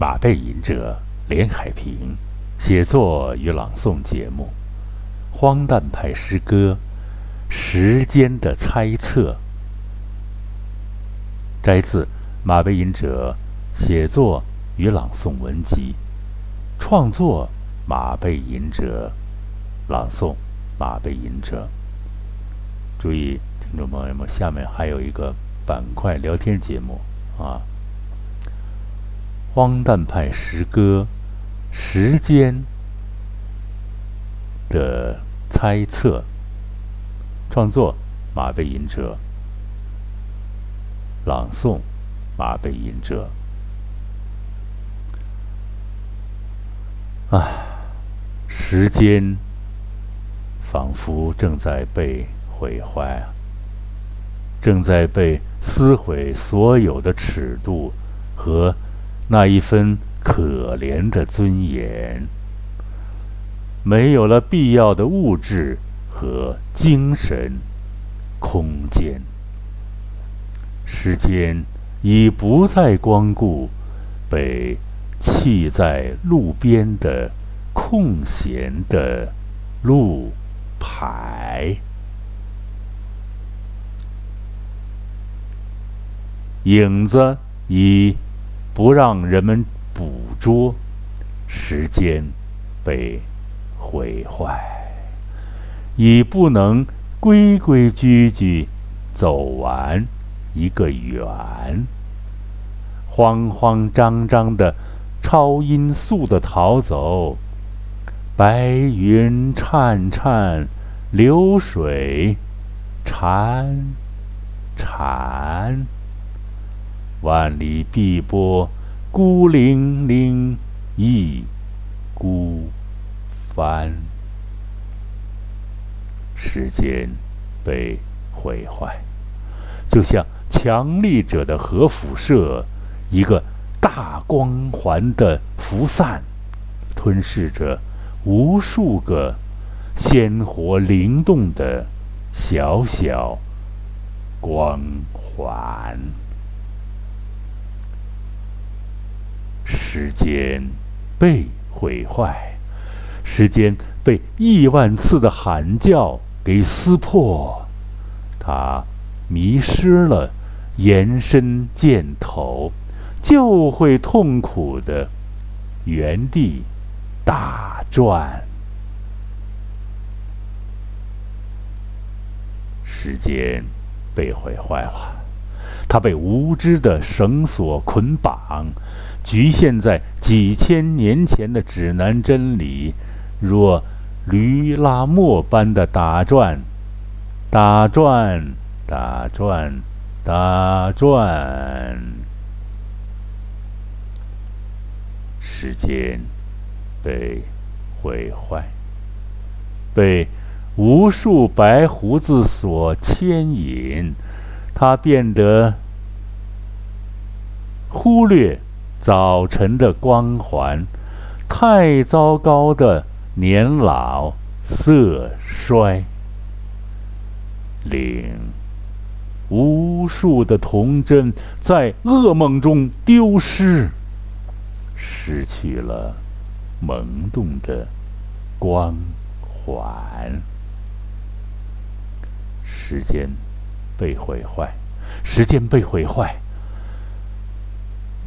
马背吟者连海平写作与朗诵节目，荒诞派诗歌《时间的猜测》，摘自马背吟者写作与朗诵文集，创作马背吟者，朗诵马背吟者。注意，听众朋友们，下面还有一个板块聊天节目啊。荒诞派诗歌《时间的猜测》，创作马背吟者，朗诵马背吟者。啊，时间仿佛正在被毁坏，正在被撕毁所有的尺度和。那一分可怜的尊严，没有了必要的物质和精神空间，时间已不再光顾被弃在路边的空闲的路牌，影子已。不让人们捕捉，时间被毁坏，已不能规规矩矩走完一个圆。慌慌张张的超音速的逃走，白云颤颤，流水潺潺。万里碧波，孤零零一孤帆。时间被毁坏，就像强力者的核辐射，一个大光环的辐散，吞噬着无数个鲜活灵动的小小光环。时间被毁坏，时间被亿万次的喊叫给撕破，它迷失了延伸箭头，就会痛苦的原地打转。时间被毁坏了，它被无知的绳索捆绑。局限在几千年前的指南真理，若驴拉磨般的打转、打转、打转、打转，时间被毁坏，被无数白胡子所牵引，它变得忽略。早晨的光环，太糟糕的年老色衰，令无数的童真在噩梦中丢失，失去了萌动的光环。时间被毁坏，时间被毁坏。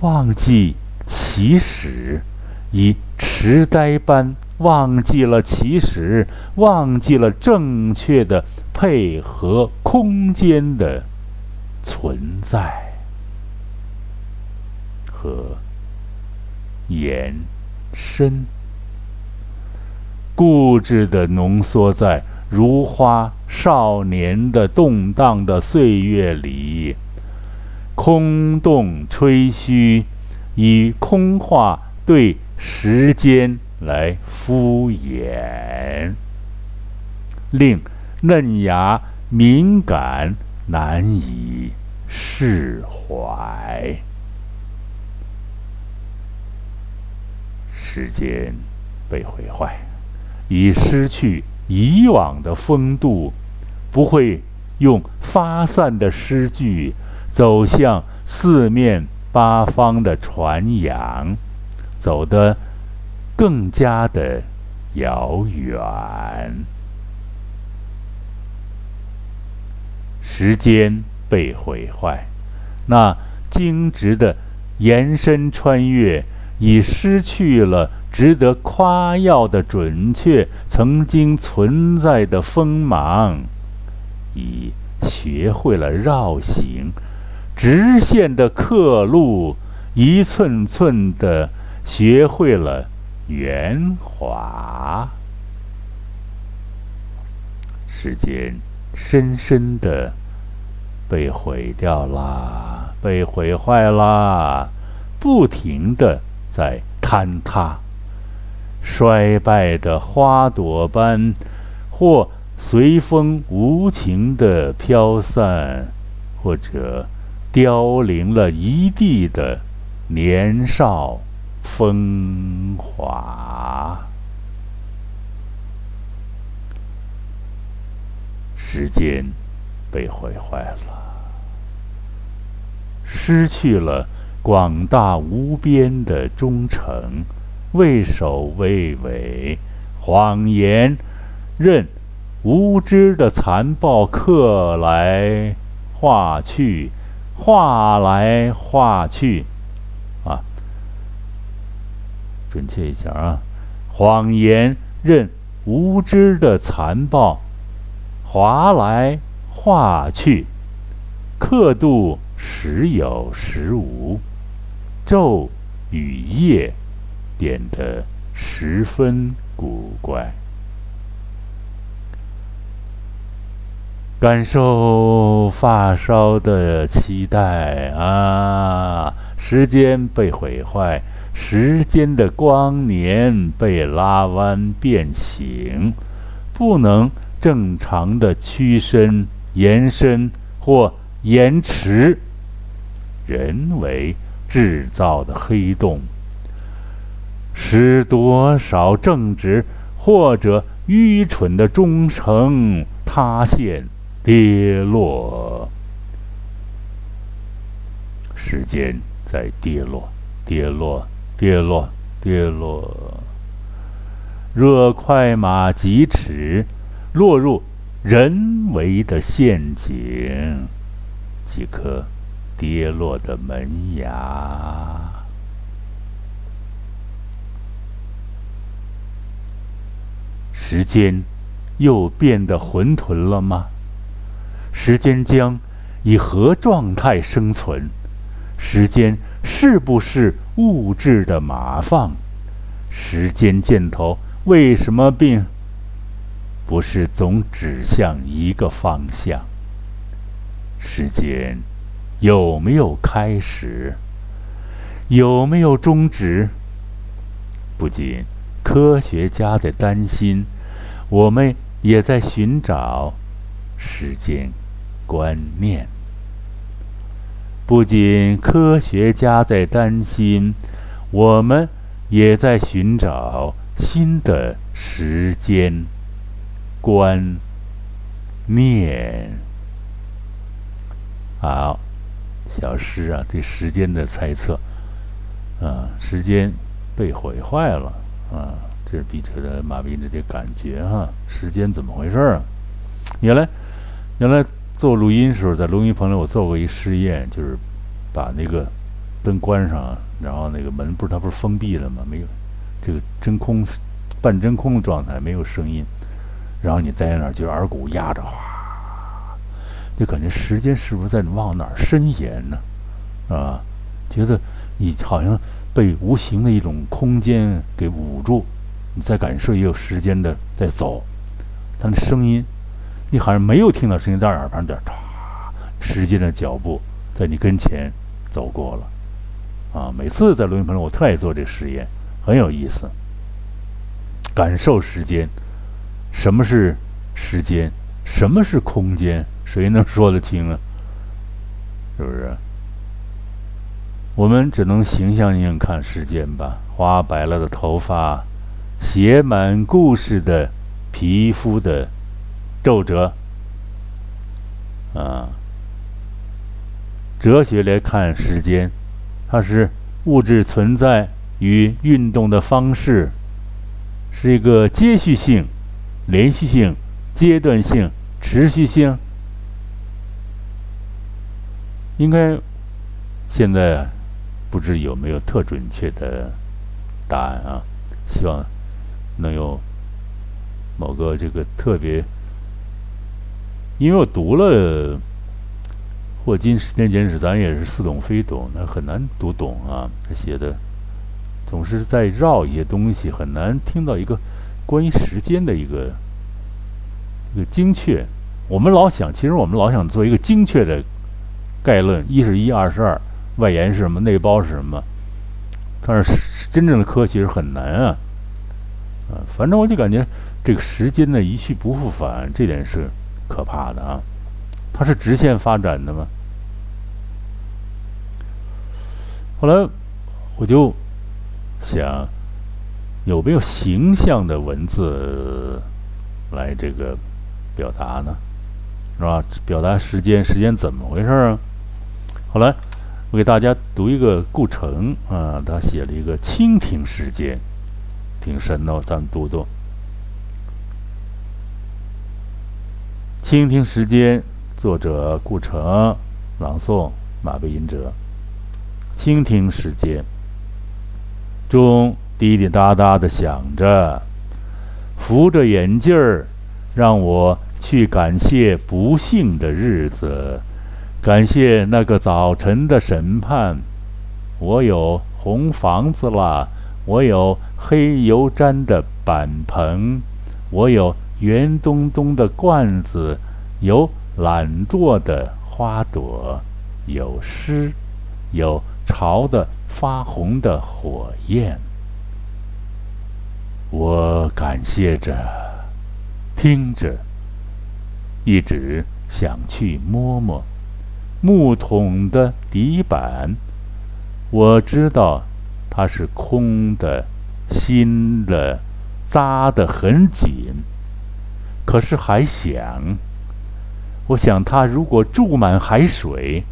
忘记起始，以痴呆般忘记了起始，忘记了正确的配合空间的存在和延伸，固执的浓缩在如花少年的动荡的岁月里。空洞吹嘘，以空话对时间来敷衍，令嫩芽敏感难以释怀。时间被毁坏，已失去以往的风度，不会用发散的诗句。走向四面八方的传扬，走得更加的遥远。时间被毁坏，那精直的延伸穿越，已失去了值得夸耀的准确，曾经存在的锋芒，已学会了绕行，直线的刻录，一寸寸的学会了圆滑，时间。深深的被毁掉啦，被毁坏啦，不停的在坍塌，衰败的花朵般，或随风无情的飘散，或者凋零了一地的年少风华。时间被毁坏了，失去了广大无边的忠诚，畏首畏尾，谎言任无知的残暴刻来画去，画来画去，啊，准确一下啊，谎言任无知的残暴。划来划去，刻度时有时无，昼与夜变得十分古怪。感受发梢的期待啊！时间被毁坏，时间的光年被拉弯变形，不能。正常的屈伸、延伸或延迟，人为制造的黑洞，使多少正直或者愚蠢的忠诚塌陷、跌落。时间在跌落，跌落，跌落，跌落。若快马疾驰。落入人为的陷阱，即可跌落的门牙。时间又变得混沌了吗？时间将以何状态生存？时间是不是物质的马放？时间箭头为什么并？不是总指向一个方向。时间有没有开始？有没有终止？不仅科学家在担心，我们也在寻找时间观念。不仅科学家在担心，我们也在寻找新的时间。观念，好，小诗啊，对时间的猜测，啊，时间被毁坏了，啊，这是笔者的马斌的这感觉哈，时间怎么回事啊？原来，原来做录音时候，在录音棚里我做过一实验，就是把那个灯关上，然后那个门不是它不是封闭了吗？没有这个真空，半真空的状态，没有声音。然后你在那儿就耳骨压着，哗，就感觉时间是不是在往哪儿伸延呢？啊，觉得你好像被无形的一种空间给捂住，你再感受也有时间的在走，它的声音，你好像没有听到声音，在耳旁在唰，时间的脚步在你跟前走过了。啊，每次在录音棚里，我特爱做这实验，很有意思，感受时间。什么是时间？什么是空间？谁能说得清啊？是不是？我们只能形象性看时间吧。花白了的头发，写满故事的皮肤的皱褶。啊，哲学来看时间，它是物质存在与运动的方式是一个接续性、连续性、阶段性、持续性？应该现在不知有没有特准确的答案啊？希望能有某个这个特别，因为我读了霍金《时间简史》，咱也是似懂非懂，那很难读懂啊。他写的总是在绕一些东西，很难听到一个关于时间的一个一个精确。我们老想，其实我们老想做一个精确的。概论一是一，二是二，外延是什么，内包是什么？但是真正的科学是很难啊，啊，反正我就感觉这个时间呢一去不复返，这点是可怕的啊。它是直线发展的吗？后来我就想，有没有形象的文字来这个表达呢？是吧？表达时间，时间怎么回事啊？后来，我给大家读一个顾城啊，他写了一个蜻蜓时间，挺神的，咱们读读。倾听时间，作者顾城，朗诵马背吟者。倾听时间，钟滴滴答答的响着，扶着眼镜儿，让我去感谢不幸的日子。感谢那个早晨的审判，我有红房子了，我有黑油毡的板棚，我有圆咚咚的罐子，有懒惰的花朵，有诗，有潮的发红的火焰。我感谢着，听着，一直想去摸摸。木桶的底板，我知道它是空的、新的、扎得很紧。可是还想，我想它如果注满海水，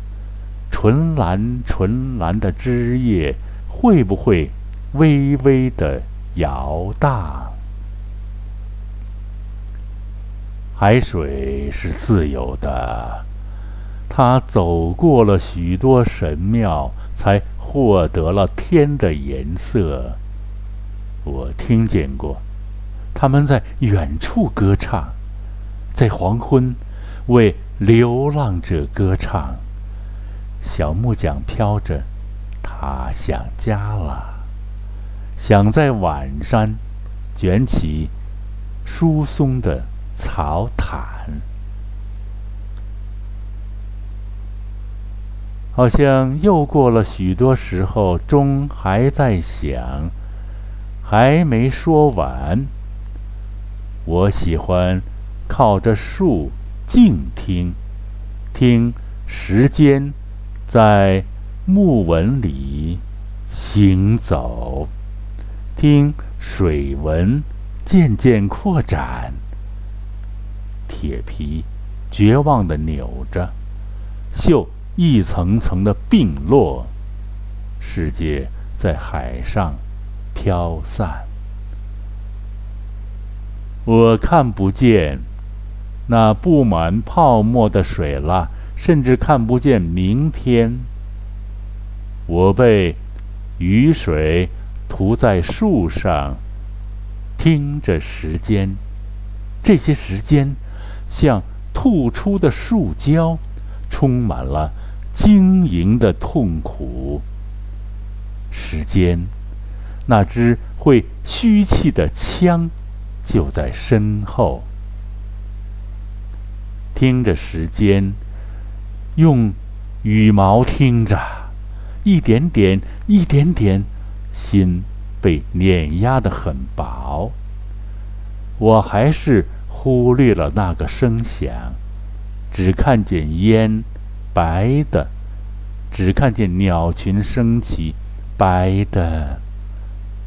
纯蓝纯蓝的枝叶会不会微微的摇荡？海水是自由的。他走过了许多神庙，才获得了天的颜色。我听见过，他们在远处歌唱，在黄昏为流浪者歌唱。小木桨飘着，他想家了，想在晚山卷起疏松的草毯。好像又过了许多时候，钟还在响，还没说完。我喜欢靠着树静听，听时间在木纹里行走，听水纹渐渐扩展。铁皮绝望地扭着，锈。一层层的并落，世界在海上飘散。我看不见那布满泡沫的水了，甚至看不见明天。我被雨水涂在树上，听着时间，这些时间像吐出的树胶，充满了。晶莹的痛苦，时间，那只会虚气的枪就在身后。听着时间，用羽毛听着，一点点，一点点，心被碾压得很薄。我还是忽略了那个声响，只看见烟。白的，只看见鸟群升起。白的，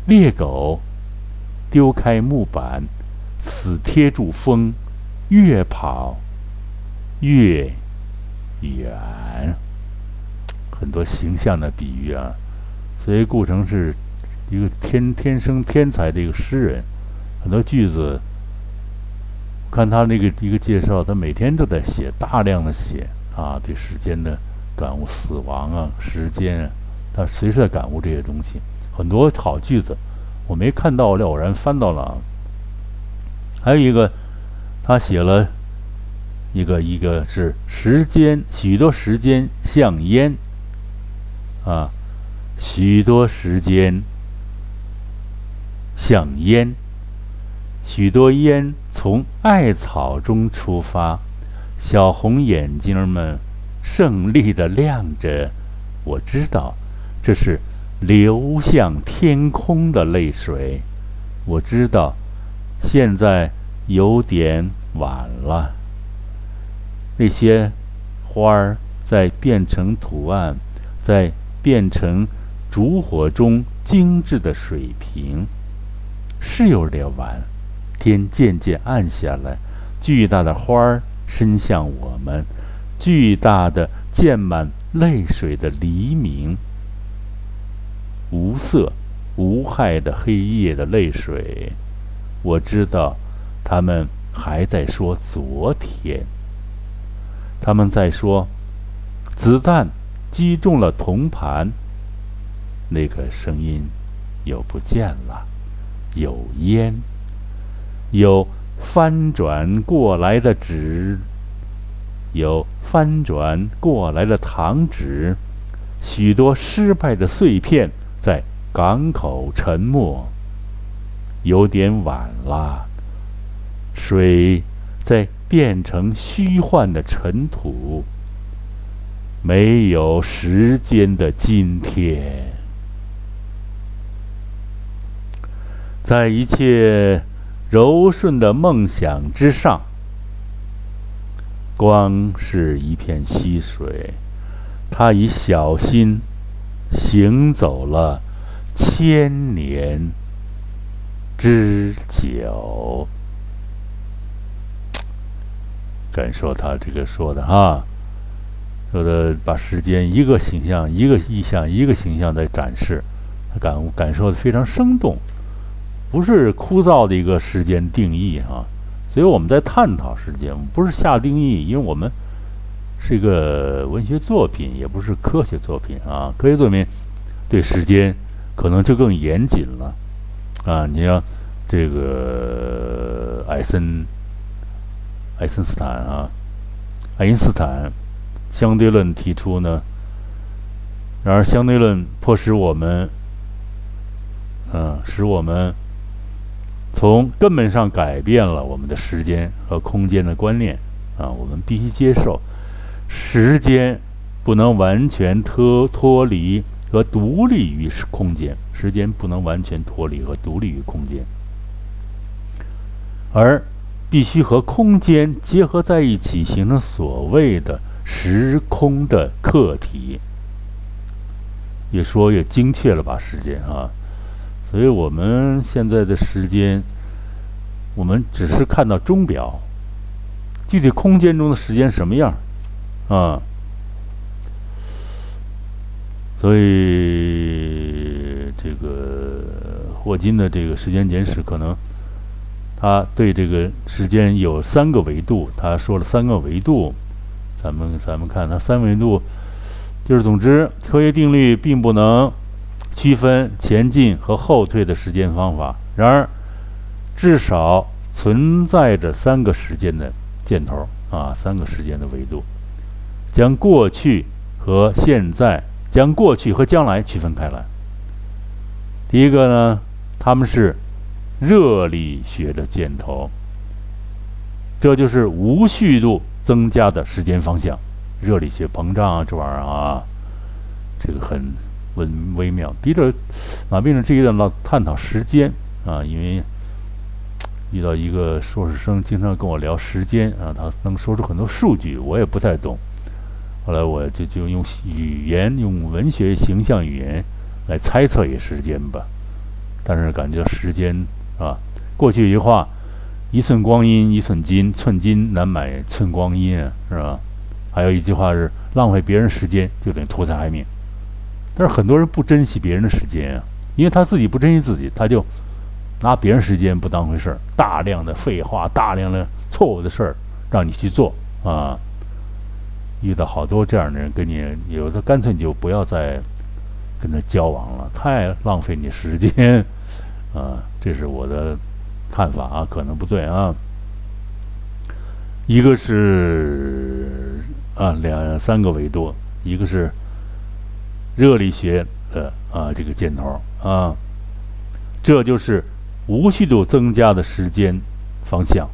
猎狗丢开木板，死贴住风，越跑越远。很多形象的比喻啊，所以顾城是一个天天生天才的一个诗人，很多句子。看他那个一个介绍，他每天都在写，大量的写啊，对时间的感悟、死亡啊、时间啊，他随时在感悟这些东西。很多好句子，我没看到，偶然翻到了。还有一个，他写了一个，一个是时间，许多时间像烟啊，许多时间像烟。许多烟从艾草中出发，小红眼睛们胜利的亮着。我知道，这是流向天空的泪水。我知道，现在有点晚了。那些花儿在变成图案，在变成烛火中精致的水平，是有点晚。天渐渐暗下来，巨大的花儿伸向我们，巨大的溅满泪水的黎明，无色无害的黑夜的泪水。我知道，他们还在说昨天，他们在说子弹击中了铜盘，那个声音又不见了，有烟。有翻转过来的纸，有翻转过来的糖纸，许多失败的碎片在港口沉没。有点晚了，水在变成虚幻的尘土。没有时间的今天，在一切。柔顺的梦想之上，光是一片溪水，它已小心行走了千年之久。感受他这个说的哈，说的把时间一个形象、一个意象、一个形象在展示，他感感受的非常生动。不是枯燥的一个时间定义哈，所以我们在探讨时间，不是下定义，因为我们是一个文学作品，也不是科学作品啊。科学作品对时间可能就更严谨了啊。你像这个艾森、爱森斯坦啊，爱因斯坦相对论提出呢，然而相对论迫使我们，嗯，使我们。从根本上改变了我们的时间和空间的观念啊！我们必须接受，时间不能完全脱脱离和独立于空间，时间不能完全脱离和独立于空间，而必须和空间结合在一起，形成所谓的时空的客体。越说越精确了吧？时间啊！所以我们现在的时间，我们只是看到钟表，具体空间中的时间什么样啊？所以这个霍金的这个时间简史，可能他对这个时间有三个维度，他说了三个维度，咱们咱们看他三维度，就是总之，科学定律并不能。区分前进和后退的时间方法。然而，至少存在着三个时间的箭头啊，三个时间的维度，将过去和现在、将过去和将来区分开来。第一个呢，他们是热力学的箭头，这就是无序度增加的时间方向。热力学膨胀啊，这玩意儿啊，这个很。微微妙，逼着马病人这一段老探讨时间啊，因为遇到一个硕士生，经常跟我聊时间啊，他能说出很多数据，我也不太懂。后来我就就用语言，用文学形象语言来猜测一时间吧。但是感觉时间啊，过去一句话：一寸光阴一寸金，寸金难买寸光阴啊，是吧？还有一句话是：浪费别人时间就等于图财害命。但是很多人不珍惜别人的时间啊，因为他自己不珍惜自己，他就拿别人时间不当回事儿，大量的废话，大量的错误的事儿让你去做啊。遇到好多这样的人，跟你有的干脆你就不要再跟他交往了，太浪费你时间 啊。这是我的看法啊，可能不对啊。一个是啊两三个维度，一个是热力学的啊这个箭头啊，这就是无序度增加的时间方向。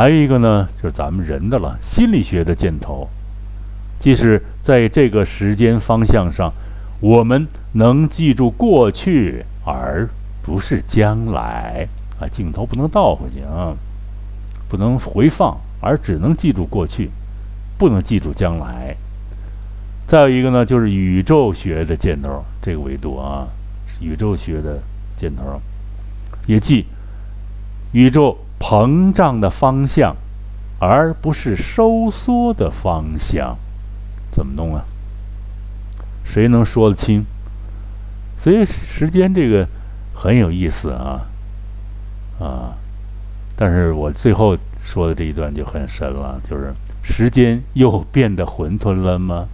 还有一个呢，就是咱们人的了，心理学的箭头，即是在这个时间方向上，我们能记住过去，而不是将来啊，镜头不能倒回去啊。不能回放，而只能记住过去，不能记住将来。再有一个呢，就是宇宙学的箭头，这个维度啊，宇宙学的箭头，也即宇宙膨胀的方向，而不是收缩的方向。怎么弄啊？谁能说得清？所以时间这个很有意思啊，啊。但是我最后说的这一段就很深了，就是时间又变得混沌了吗？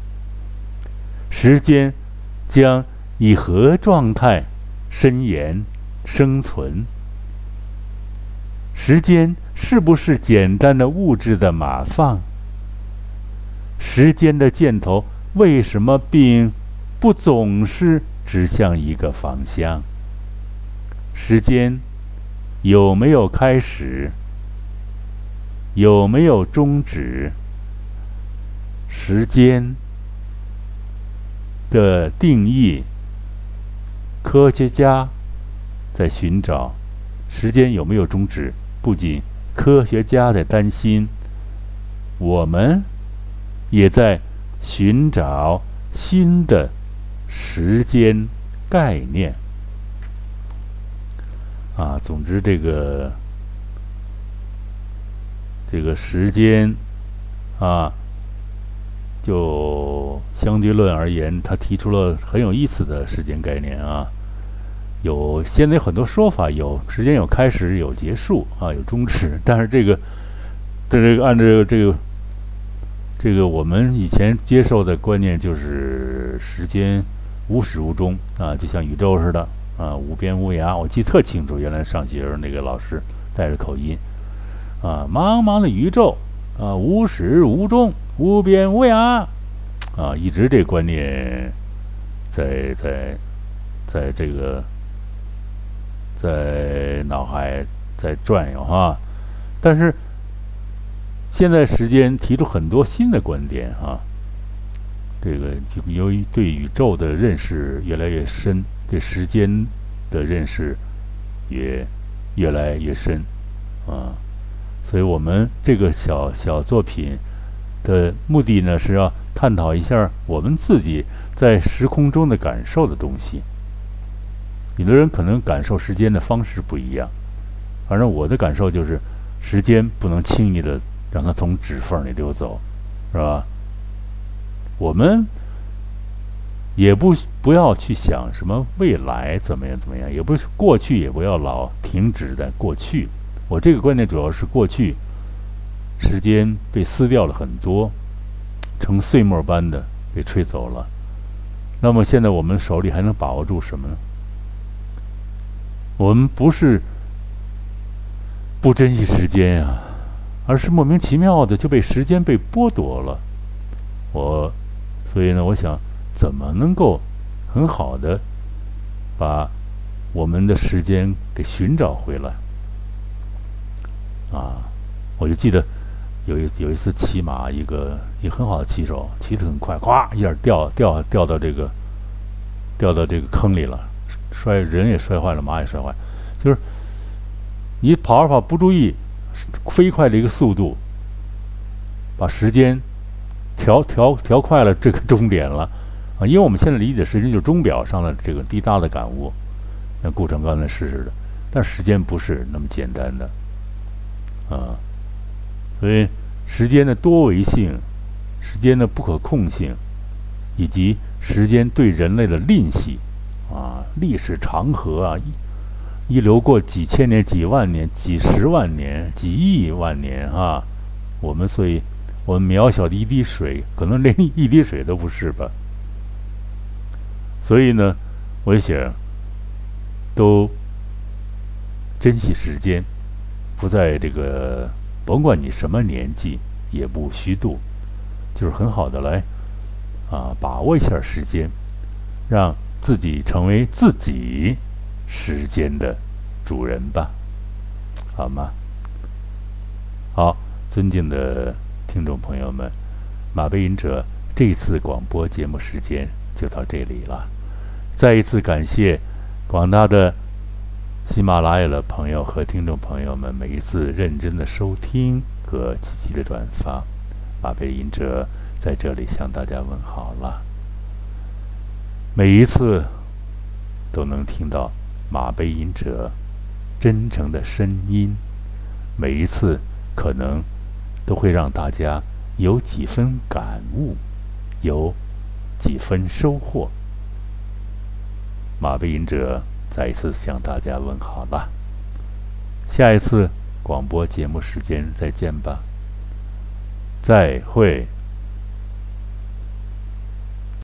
时间将以何状态伸延生存？时间是不是简单的物质的码放？时间的箭头为什么并不总是指向一个方向？时间。有没有开始？有没有终止？时间的定义，科学家在寻找时间有没有终止。不仅科学家在担心，我们也在寻找新的时间概念。啊，总之这个这个时间啊，就相对论而言，他提出了很有意思的时间概念啊。有现在有很多说法，有时间有开始有结束啊，有终止。但是这个在这个按照这个这个我们以前接受的观念就是时间无始无终啊，就像宇宙似的。啊，无边无涯，我记特清楚。原来上学时候那个老师带着口音，啊，茫茫的宇宙，啊，无始无终，无边无涯，啊，一直这观念在在在这个在脑海在转悠哈。但是现在时间提出很多新的观点啊，这个就由于对宇宙的认识越来越深。对时间的认识也越来越深啊，所以我们这个小小作品的目的呢，是要探讨一下我们自己在时空中的感受的东西。有的人可能感受时间的方式不一样，反正我的感受就是，时间不能轻易的让它从指缝里溜走，是吧？我们。也不不要去想什么未来怎么样怎么样，也不是过去也不要老停止在过去。我这个观点主要是过去时间被撕掉了很多，成碎末般的被吹走了。那么现在我们手里还能把握住什么呢？我们不是不珍惜时间呀，而是莫名其妙的就被时间被剥夺了。我所以呢，我想。怎么能够很好的把我们的时间给寻找回来？啊，我就记得有一有一次骑马，一个一个很好的骑手，骑得很快，咵一下掉掉掉到这个掉到这个坑里了，摔人也摔坏了，马也摔坏，就是你跑着跑不注意，飞快的一个速度，把时间调调调快了这个终点了。啊，因为我们现在理解时间就是钟表上的这个滴答的感悟，像顾城刚才试试的，但时间不是那么简单的，啊，所以时间的多维性、时间的不可控性，以及时间对人类的吝惜，啊，历史长河啊，一一流过几千年、几万年、几十万年、几亿万年啊！我们所以，我们渺小的一滴水，可能连一滴水都不是吧？所以呢，我想都珍惜时间，不在这个，甭管你什么年纪，也不虚度，就是很好的来啊，把握一下时间，让自己成为自己时间的主人吧，好吗？好，尊敬的听众朋友们，马背吟者这次广播节目时间就到这里了。再一次感谢广大的喜马拉雅的朋友和听众朋友们，每一次认真的收听和积极的转发。马背吟者在这里向大家问好了。每一次都能听到马背吟者真诚的声音，每一次可能都会让大家有几分感悟，有几分收获。马背吟者再一次向大家问好了，下一次广播节目时间再见吧，再会。